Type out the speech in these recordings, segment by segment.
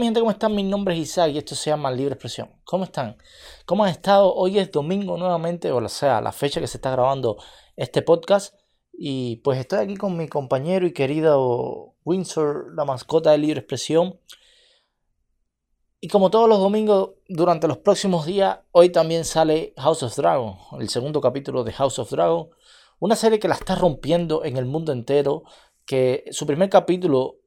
Mi ¿cómo están? Mi nombre es Isaac y esto se llama Libre Expresión. ¿Cómo están? ¿Cómo han estado? Hoy es domingo nuevamente, o sea, la fecha que se está grabando este podcast. Y pues estoy aquí con mi compañero y querido Windsor, la mascota de Libre Expresión. Y como todos los domingos, durante los próximos días, hoy también sale House of Dragon, el segundo capítulo de House of Dragon. Una serie que la está rompiendo en el mundo entero, que su primer capítulo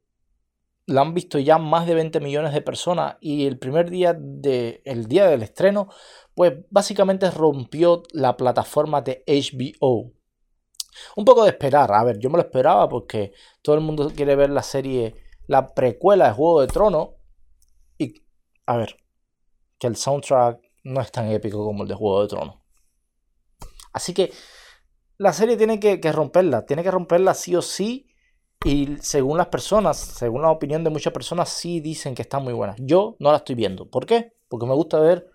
la han visto ya más de 20 millones de personas y el primer día de, el día del estreno, pues básicamente rompió la plataforma de HBO. Un poco de esperar, a ver, yo me lo esperaba porque todo el mundo quiere ver la serie, la precuela de Juego de Tronos y, a ver, que el soundtrack no es tan épico como el de Juego de Tronos. Así que la serie tiene que, que romperla, tiene que romperla sí o sí y según las personas, según la opinión de muchas personas, sí dicen que está muy buena. Yo no la estoy viendo. ¿Por qué? Porque me gusta ver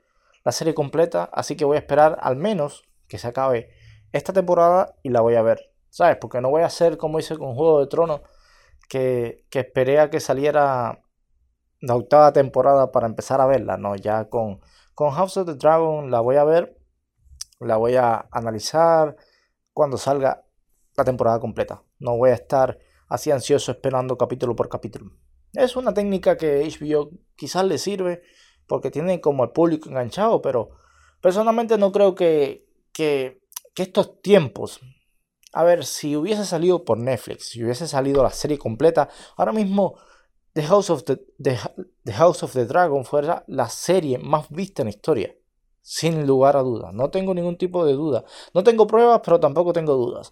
la serie completa, así que voy a esperar al menos que se acabe esta temporada y la voy a ver. ¿Sabes? Porque no voy a hacer como hice con Juego de Tronos, que, que esperé a que saliera la octava temporada para empezar a verla. No, ya con, con House of the Dragon la voy a ver, la voy a analizar cuando salga la temporada completa. No voy a estar así ansioso esperando capítulo por capítulo. Es una técnica que HBO quizás le sirve porque tiene como al público enganchado, pero personalmente no creo que, que, estos tiempos, a ver, si hubiese salido por Netflix, si hubiese salido la serie completa, ahora mismo The House of the, the House of the Dragon fuera la serie más vista en historia. Sin lugar a dudas. No tengo ningún tipo de duda. No tengo pruebas, pero tampoco tengo dudas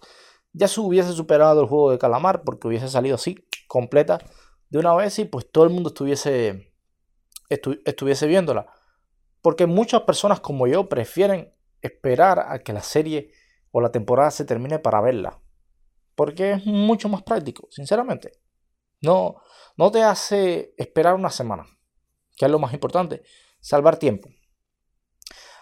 ya se hubiese superado el juego de calamar porque hubiese salido así, completa, de una vez y pues todo el mundo estuviese, estuviese viéndola. Porque muchas personas como yo prefieren esperar a que la serie o la temporada se termine para verla. Porque es mucho más práctico, sinceramente. No, no te hace esperar una semana, que es lo más importante, salvar tiempo.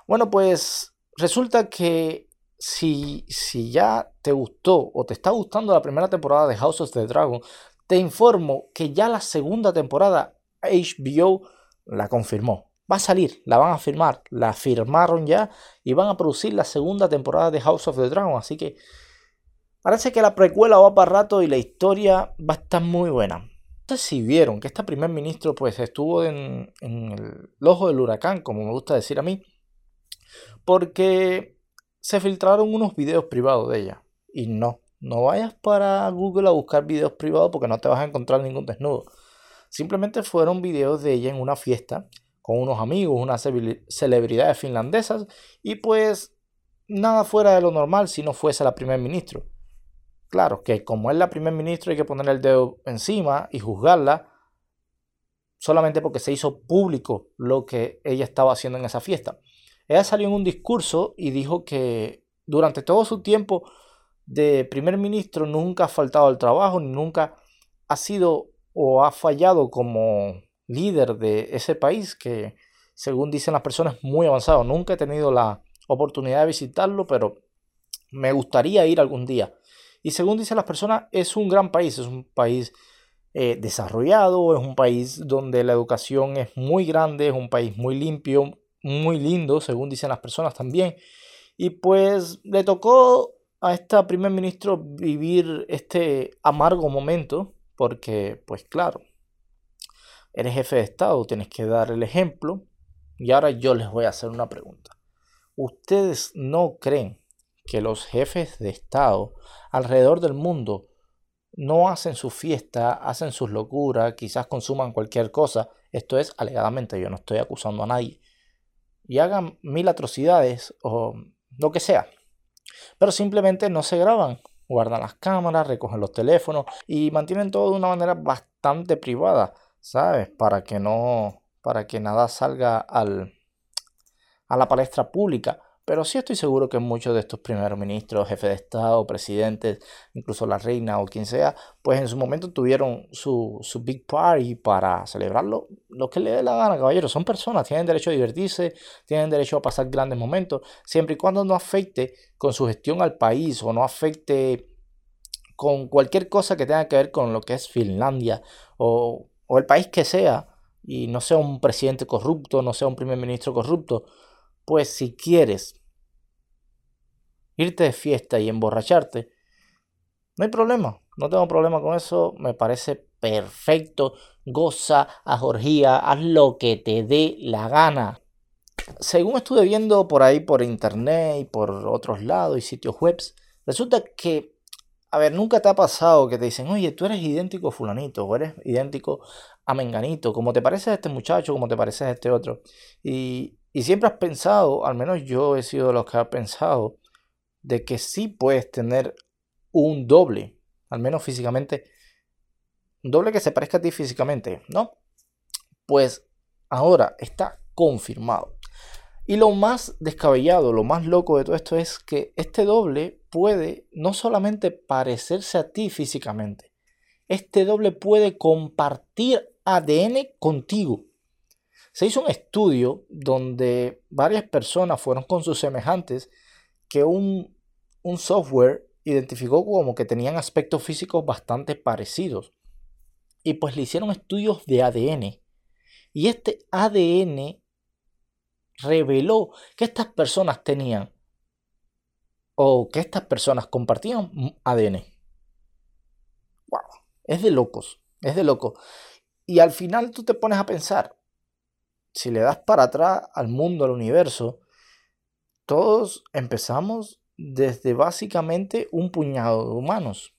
Bueno, pues resulta que si, si ya te gustó o te está gustando la primera temporada de House of the Dragon, te informo que ya la segunda temporada HBO la confirmó. Va a salir, la van a firmar, la firmaron ya y van a producir la segunda temporada de House of the Dragon. Así que parece que la precuela va para rato y la historia va a estar muy buena. No si vieron que este primer ministro pues estuvo en el ojo del huracán, como me gusta decir a mí, porque se filtraron unos videos privados de ella. Y no, no vayas para Google a buscar videos privados porque no te vas a encontrar ningún desnudo. Simplemente fueron videos de ella en una fiesta con unos amigos, unas celebridades finlandesas y pues nada fuera de lo normal si no fuese la primer ministro. Claro que como es la primer ministro hay que poner el dedo encima y juzgarla solamente porque se hizo público lo que ella estaba haciendo en esa fiesta. Ella salió en un discurso y dijo que durante todo su tiempo de primer ministro nunca ha faltado al trabajo, ni nunca ha sido o ha fallado como líder de ese país que, según dicen las personas, es muy avanzado. Nunca he tenido la oportunidad de visitarlo, pero me gustaría ir algún día. Y según dicen las personas, es un gran país, es un país eh, desarrollado, es un país donde la educación es muy grande, es un país muy limpio, muy lindo, según dicen las personas también. Y pues le tocó a esta primer ministro vivir este amargo momento, porque pues claro, eres jefe de Estado, tienes que dar el ejemplo. Y ahora yo les voy a hacer una pregunta. ¿Ustedes no creen que los jefes de Estado alrededor del mundo no hacen su fiesta, hacen sus locuras, quizás consuman cualquier cosa? Esto es alegadamente, yo no estoy acusando a nadie y hagan mil atrocidades o lo que sea. Pero simplemente no se graban, guardan las cámaras, recogen los teléfonos y mantienen todo de una manera bastante privada, ¿sabes? Para que no, para que nada salga al, a la palestra pública. Pero sí estoy seguro que muchos de estos primeros ministros, jefes de Estado, presidentes, incluso la reina o quien sea, pues en su momento tuvieron su, su big party para celebrarlo, lo que le dé la gana, caballeros. Son personas, tienen derecho a divertirse, tienen derecho a pasar grandes momentos, siempre y cuando no afecte con su gestión al país o no afecte con cualquier cosa que tenga que ver con lo que es Finlandia o, o el país que sea y no sea un presidente corrupto, no sea un primer ministro corrupto, pues si quieres irte de fiesta y emborracharte, no hay problema, no tengo problema con eso, me parece perfecto, goza, a Jorgía, haz lo que te dé la gana. Según estuve viendo por ahí por internet y por otros lados y sitios web, resulta que a ver, nunca te ha pasado que te dicen, oye, tú eres idéntico a fulanito, o eres idéntico a menganito, como te parece a este muchacho, como te parece a este otro. Y, y siempre has pensado, al menos yo he sido de los que ha pensado, de que sí puedes tener un doble, al menos físicamente, un doble que se parezca a ti físicamente, ¿no? Pues ahora está confirmado. Y lo más descabellado, lo más loco de todo esto es que este doble puede no solamente parecerse a ti físicamente, este doble puede compartir ADN contigo. Se hizo un estudio donde varias personas fueron con sus semejantes que un, un software identificó como que tenían aspectos físicos bastante parecidos. Y pues le hicieron estudios de ADN. Y este ADN reveló que estas personas tenían o que estas personas compartían ADN. Wow, es de locos, es de locos. Y al final tú te pones a pensar, si le das para atrás al mundo, al universo, todos empezamos desde básicamente un puñado de humanos.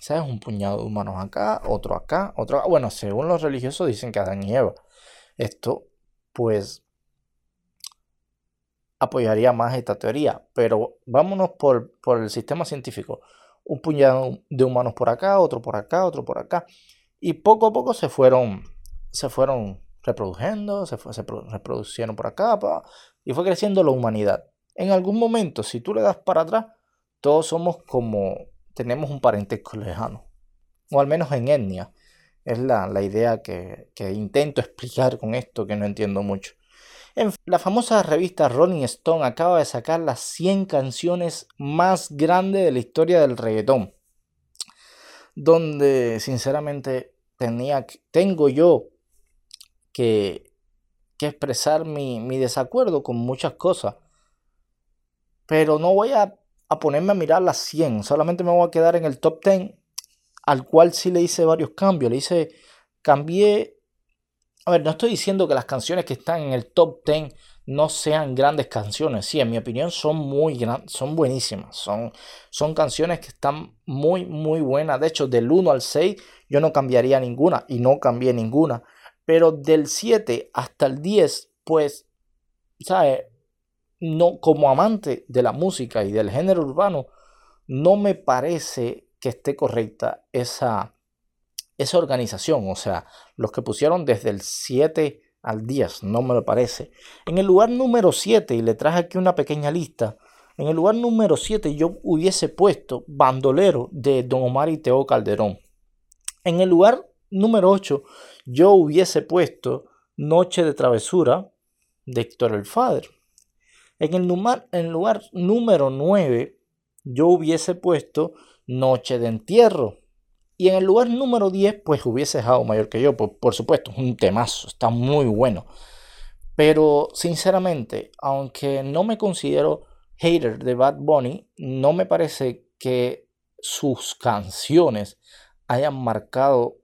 ¿Sabes? Un puñado de humanos acá, otro acá, otro acá. Bueno, según los religiosos dicen que Adán y Eva. Esto, pues, apoyaría más esta teoría, pero vámonos por, el sistema científico. Un puñado de humanos por acá, otro por acá, otro por acá. Y poco a poco se fueron, se fueron reproduciendo, se, reproducieron por acá, y fue creciendo la humanidad. En algún momento, si tú le das para atrás, todos somos como, tenemos un parentesco lejano, o al menos en etnia. Es la, la idea que, que intento explicar con esto que no entiendo mucho. En la famosa revista Rolling Stone acaba de sacar las 100 canciones más grandes de la historia del reggaetón. Donde sinceramente tenía, tengo yo que, expresar mi, mi, desacuerdo con muchas cosas. Pero no voy a, a ponerme a mirar las 100, solamente me voy a quedar en el top 10, al cual sí le hice varios cambios. Le hice, cambié a ver, no estoy diciendo que las canciones que están en el top 10 no sean grandes canciones. Sí, en mi opinión son muy son buenísimas. Son, son canciones que están muy, muy buenas. De hecho, del 1 al 6 yo no cambiaría ninguna y no cambié ninguna. Pero del 7 hasta el 10, pues, ¿sabes? No, como amante de la música y del género urbano, no me parece que esté correcta esa, esa organización, o sea, los que pusieron desde el 7 al 10, no me lo parece. En el lugar número 7, y le traje aquí una pequeña lista, en el lugar número 7 yo hubiese puesto Bandolero de Don Omar y Teo Calderón. En el lugar número 8 yo hubiese puesto Noche de Travesura de Héctor el Fader. En el, lugar, en el lugar número 9 yo hubiese puesto Noche de Entierro y en el lugar número 10, pues hubiese dejado mayor que yo. Por, por supuesto, es un temazo, está muy bueno. Pero sinceramente, aunque no me considero hater de Bad Bunny, no me parece que sus canciones hayan marcado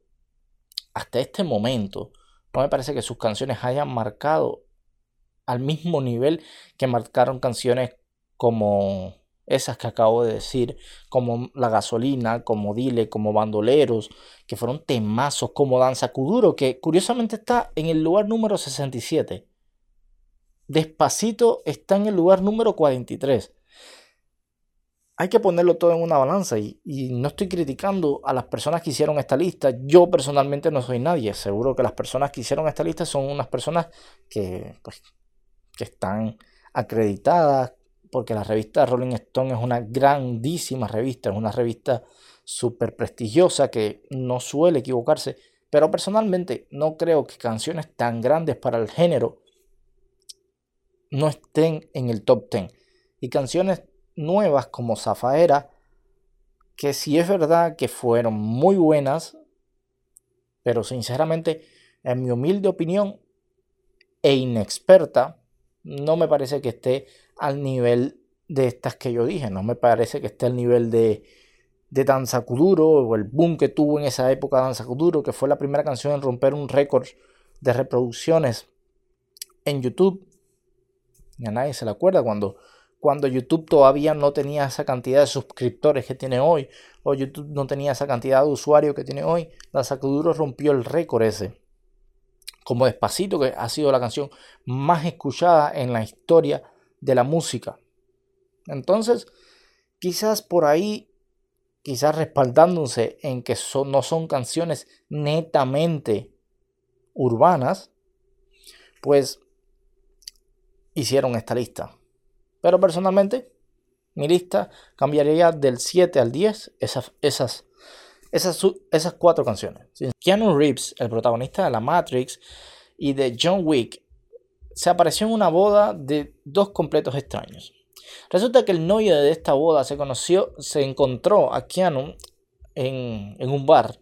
hasta este momento. No me parece que sus canciones hayan marcado al mismo nivel que marcaron canciones como esas que acabo de decir, como La Gasolina, como Dile, como Bandoleros, que fueron temazos, como Danza Kuduro, que curiosamente está en el lugar número 67. Despacito está en el lugar número 43. Hay que ponerlo todo en una balanza y, no estoy criticando a las personas que hicieron esta lista. Yo personalmente no soy nadie. Seguro que las personas que hicieron esta lista son unas personas que, pues, que están acreditadas, porque la revista Rolling Stone es una grandísima revista, es una revista súper prestigiosa que no suele equivocarse, pero personalmente no creo que canciones tan grandes para el género no estén en el top 10. Y canciones nuevas como Zafaera, que sí es verdad que fueron muy buenas, pero sinceramente en mi humilde opinión e inexperta, no me parece que esté al nivel de estas que yo dije. No me parece que esté al nivel de, de Danza Kuduro o el boom que tuvo en esa época Danza Kuduro, que fue la primera canción en romper un récord de reproducciones en YouTube. Y a nadie se le acuerda cuando, cuando YouTube todavía no tenía esa cantidad de suscriptores que tiene hoy, o YouTube no tenía esa cantidad de usuarios que tiene hoy. Danza Kuduro rompió el récord ese. Como Despacito, que ha sido la canción más escuchada en la historia de la música. Entonces, quizás por ahí, quizás respaldándose en que no son canciones netamente urbanas, pues hicieron esta lista. Pero personalmente, mi lista cambiaría del 7 al 10 esas, esas, esas, esas cuatro canciones. Keanu Reeves, el protagonista de La Matrix y de John Wick, se apareció en una boda de dos completos extraños. Resulta que el novio de esta boda se conoció, se encontró a Keanu en, un bar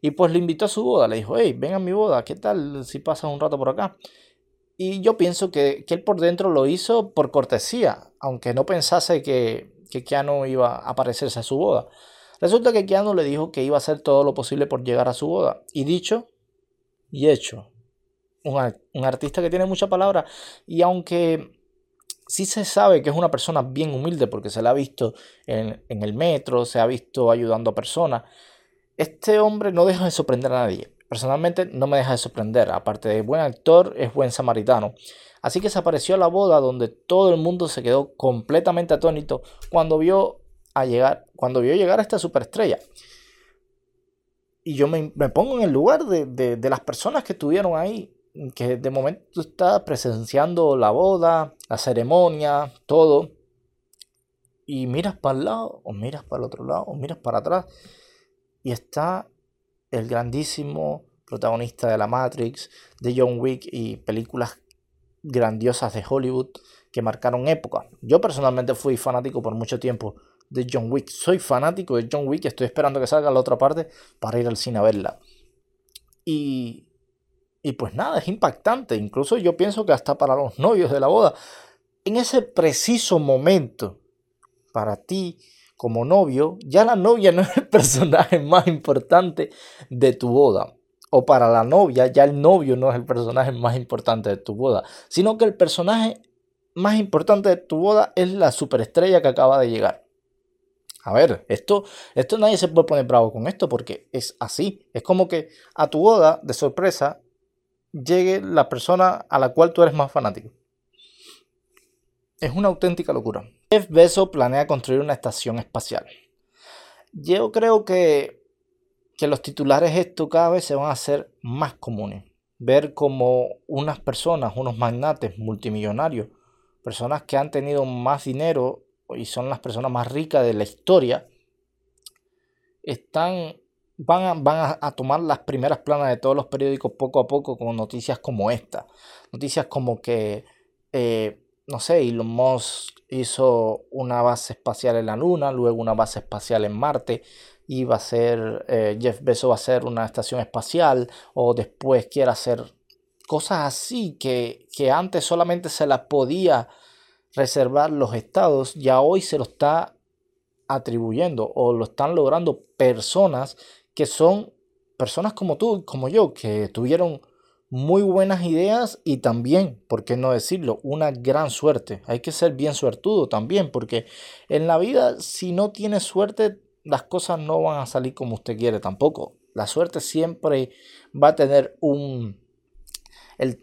y pues le invitó a su boda. Le dijo, hey, ven a mi boda, ¿qué tal si pasas un rato por acá? Y yo pienso que, él por dentro lo hizo por cortesía, aunque no pensase que, que Keanu iba a aparecerse a su boda. Resulta que Keanu le dijo que iba a hacer todo lo posible por llegar a su boda. Y dicho y hecho un, artista que tiene mucha palabra y aunque sí se sabe que es una persona bien humilde porque se la ha visto en, el metro, se ha visto ayudando a personas, este hombre no deja de sorprender a nadie. Personalmente no me deja de sorprender, aparte de buen actor, es buen samaritano. Así que se apareció a la boda donde todo el mundo se quedó completamente atónito cuando vio a llegar, cuando vio llegar a esta superestrella. Y yo me, pongo en el lugar de, de las personas que estuvieron ahí que de momento está presenciando la boda, la ceremonia, todo, y miras para el lado, o miras para el otro lado, o miras para atrás, y está el grandísimo protagonista de la Matrix, de John Wick y películas grandiosas de Hollywood que marcaron época. Yo personalmente fui fanático por mucho tiempo de John Wick. Soy fanático de John Wick, estoy esperando que salga la otra parte para ir al cine a verla. Y y pues nada, es impactante. Incluso yo pienso que hasta para los novios de la boda. En ese preciso momento, para ti como novio, ya la novia no es el personaje más importante de tu boda. O para la novia, ya el novio no es el personaje más importante de tu boda. Sino que el personaje más importante de tu boda es la superestrella que acaba de llegar. A ver, esto, esto nadie se puede poner bravo con esto porque es así. Es como que a tu boda de sorpresa llegue la persona a la cual tú eres más fanático. Es una auténtica locura. Jeff Bezos planea construir una estación espacial. Yo creo que, que los titulares esto cada vez se van a hacer más comunes. Ver como unas personas, unos magnates multimillonarios, personas que han tenido más dinero y son las personas más ricas de la historia, están van, a, tomar las primeras planas de todos los periódicos poco a poco con noticias como esta. Noticias como que, eh, no sé, Elon Musk hizo una base espacial en la Luna, luego una base espacial en Marte, y va a ser, eh, Jeff Bezos va a hacer una estación espacial, o después quiere hacer cosas así que, que antes solamente se las podía reservar los estados, ya hoy se lo está atribuyendo o lo están logrando personas que son personas como tú, como yo, que tuvieron muy buenas ideas y también, ¿por qué no decirlo? Una gran suerte. Hay que ser bien suertudo también, porque en la vida si no tienes suerte, las cosas no van a salir como usted quiere tampoco. La suerte siempre va a tener un,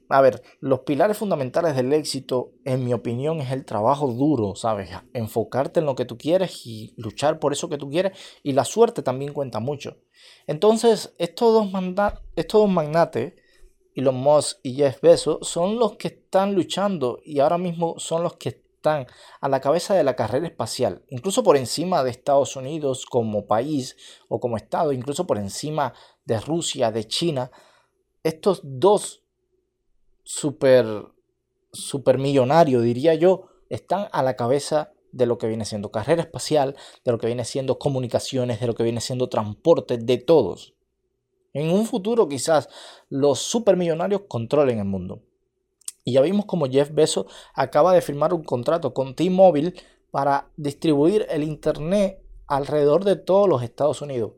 a ver, los pilares fundamentales del éxito, en mi opinión, es el trabajo duro, ¿sabes? Enfocarte en lo que tú quieres y luchar por eso que tú quieres. Y la suerte también cuenta mucho. Entonces, estos dos, estos dos magnates, Elon Musk y Jeff Bezos, son los que están luchando y ahora mismo son los que están a la cabeza de la carrera espacial, incluso por encima de Estados Unidos como país o como estado, incluso por encima de Rusia, de China. Estos dos super, super millonario, diría yo, están a la cabeza de lo que viene siendo carrera espacial, de lo que viene siendo comunicaciones, de lo que viene siendo transporte, de todos. En un futuro quizás los supermillonarios controlen el mundo. Y ya vimos como Jeff Bezos acaba de firmar un contrato con T-Mobile para distribuir el Internet alrededor de todos los Estados Unidos.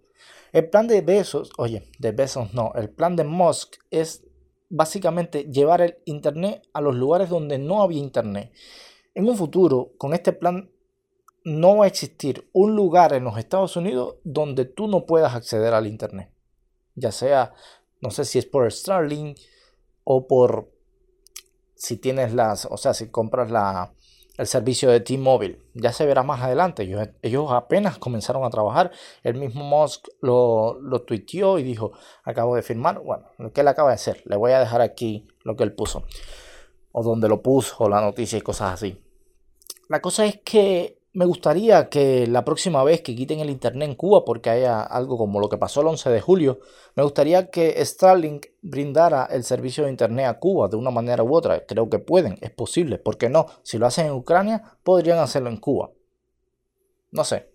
El plan de Bezos, oye, de Bezos no, el plan de Musk es básicamente llevar el Internet a los lugares donde no había Internet. En un futuro, con este plan, no va a existir un lugar en los Estados Unidos donde tú no puedas acceder al Internet. Ya sea, no sé si es por Starlink o por si tienes las, o sea, si compras la, el servicio de T-Mobile. Ya se verá más adelante. Ellos, apenas comenzaron a trabajar. El mismo Musk lo, lo tuiteó y dijo, acabo de firmar. Bueno, lo que él acaba de hacer. Le voy a dejar aquí lo que él puso. O donde lo puso, la noticia y cosas así. La cosa es que me gustaría que la próxima vez que quiten el internet en Cuba, porque haya algo como lo que pasó el 11 de julio, me gustaría que Starlink brindara el servicio de internet a Cuba de una manera u otra. Creo que pueden, es posible. ¿Por qué no? Si lo hacen en Ucrania, podrían hacerlo en Cuba. No sé.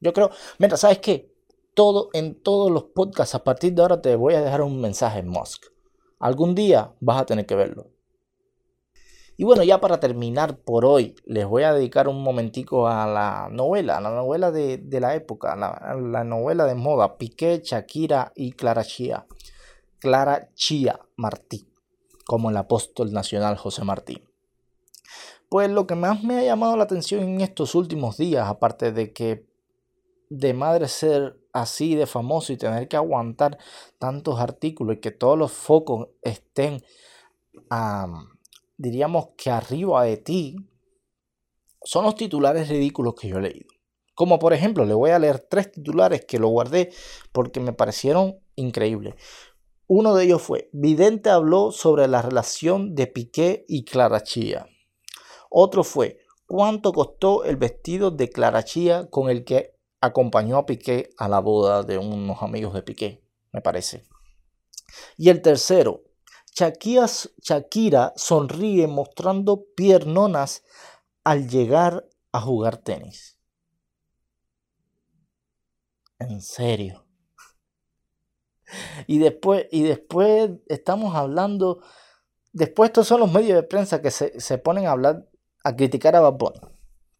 Yo creo, mira, ¿sabes qué? Todo, en todos los podcasts a partir de ahora te voy a dejar un mensaje en Musk. Algún día vas a tener que verlo. Y bueno, ya para terminar por hoy, les voy a dedicar un momentico a la novela, a la novela de, la época, la, la, novela de moda, Piqué, Shakira y Clara Chía. Clara Chía Martí, como el apóstol nacional José Martí. Pues lo que más me ha llamado la atención en estos últimos días, aparte de que de madre ser así de famoso y tener que aguantar tantos artículos y que todos los focos estén a diríamos que arriba de ti, son los titulares ridículos que yo he leído. Como por ejemplo, le voy a leer tres titulares que lo guardé porque me parecieron increíbles. Uno de ellos fue, Vidente habló sobre la relación de Piqué y Clara Chía. Otro fue, ¿cuánto costó el vestido de Clara Chía con el que acompañó a Piqué a la boda de unos amigos de Piqué? Me parece. Y el tercero, Shakira, sonríe mostrando piernonas al llegar a jugar tenis. En serio. Y después, y después estamos hablando. Después estos son los medios de prensa que se, ponen a hablar, a criticar a Bad Bunny.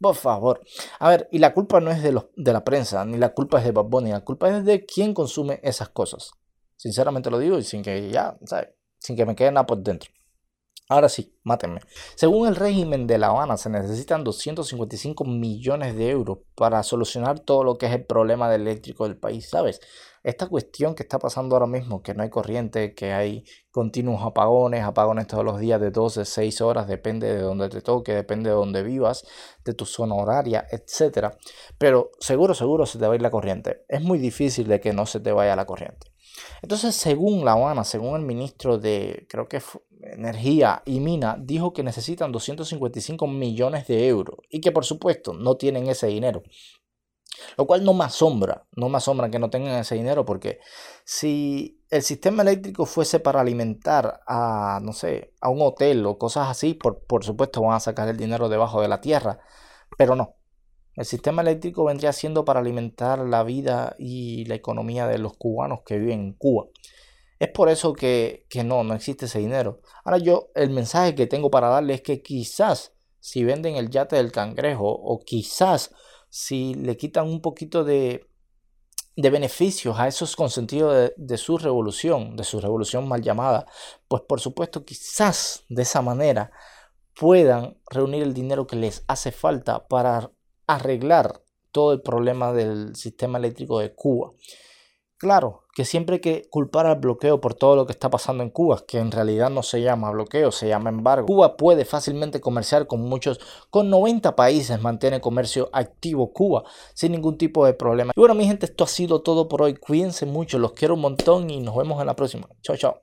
Por favor. A ver, y la culpa no es de, los, de la prensa, ni la culpa es de Bad Bunny, la culpa es de quien consume esas cosas. Sinceramente lo digo y sin que ya, ¿sabes? Sin que me quede nada por dentro. Ahora sí, mátenme. Según el régimen de La Habana, se necesitan 255 millones de euros para solucionar todo lo que es el problema del eléctrico del país, ¿sabes? Esta cuestión que está pasando ahora mismo, que no hay corriente, que hay continuos apagones, apagones todos los días de 12, 6 horas, depende de donde te toque, depende de donde vivas, de tu zona horaria, etc. Pero seguro, seguro se te va a ir la corriente. Es muy difícil de que no se te vaya la corriente. Entonces, según La Habana, según el ministro de, creo que Energía y Mina, dijo que necesitan 255 millones de euros y que por supuesto no tienen ese dinero. Lo cual no me asombra, no me asombra que no tengan ese dinero porque si el sistema eléctrico fuese para alimentar a, no sé, a un hotel o cosas así, por, por supuesto van a sacar el dinero debajo de la tierra, pero no, el sistema eléctrico vendría siendo para alimentar la vida y la economía de los cubanos que viven en Cuba. Es por eso que, no, no existe ese dinero. Ahora yo, el mensaje que tengo para darle es que quizás si venden el yate del cangrejo o quizás si le quitan un poquito de, de beneficios a esos consentidos de, su revolución, de su revolución mal llamada, pues por supuesto quizás de esa manera puedan reunir el dinero que les hace falta para arreglar todo el problema del sistema eléctrico de Cuba. Claro, que siempre hay que culpar al bloqueo por todo lo que está pasando en Cuba, que en realidad no se llama bloqueo, se llama embargo. Cuba puede fácilmente comerciar con muchos, con 90 países mantiene comercio activo Cuba sin ningún tipo de problema. Y bueno, mi gente, esto ha sido todo por hoy. Cuídense mucho, los quiero un montón y nos vemos en la próxima. Chao, chao.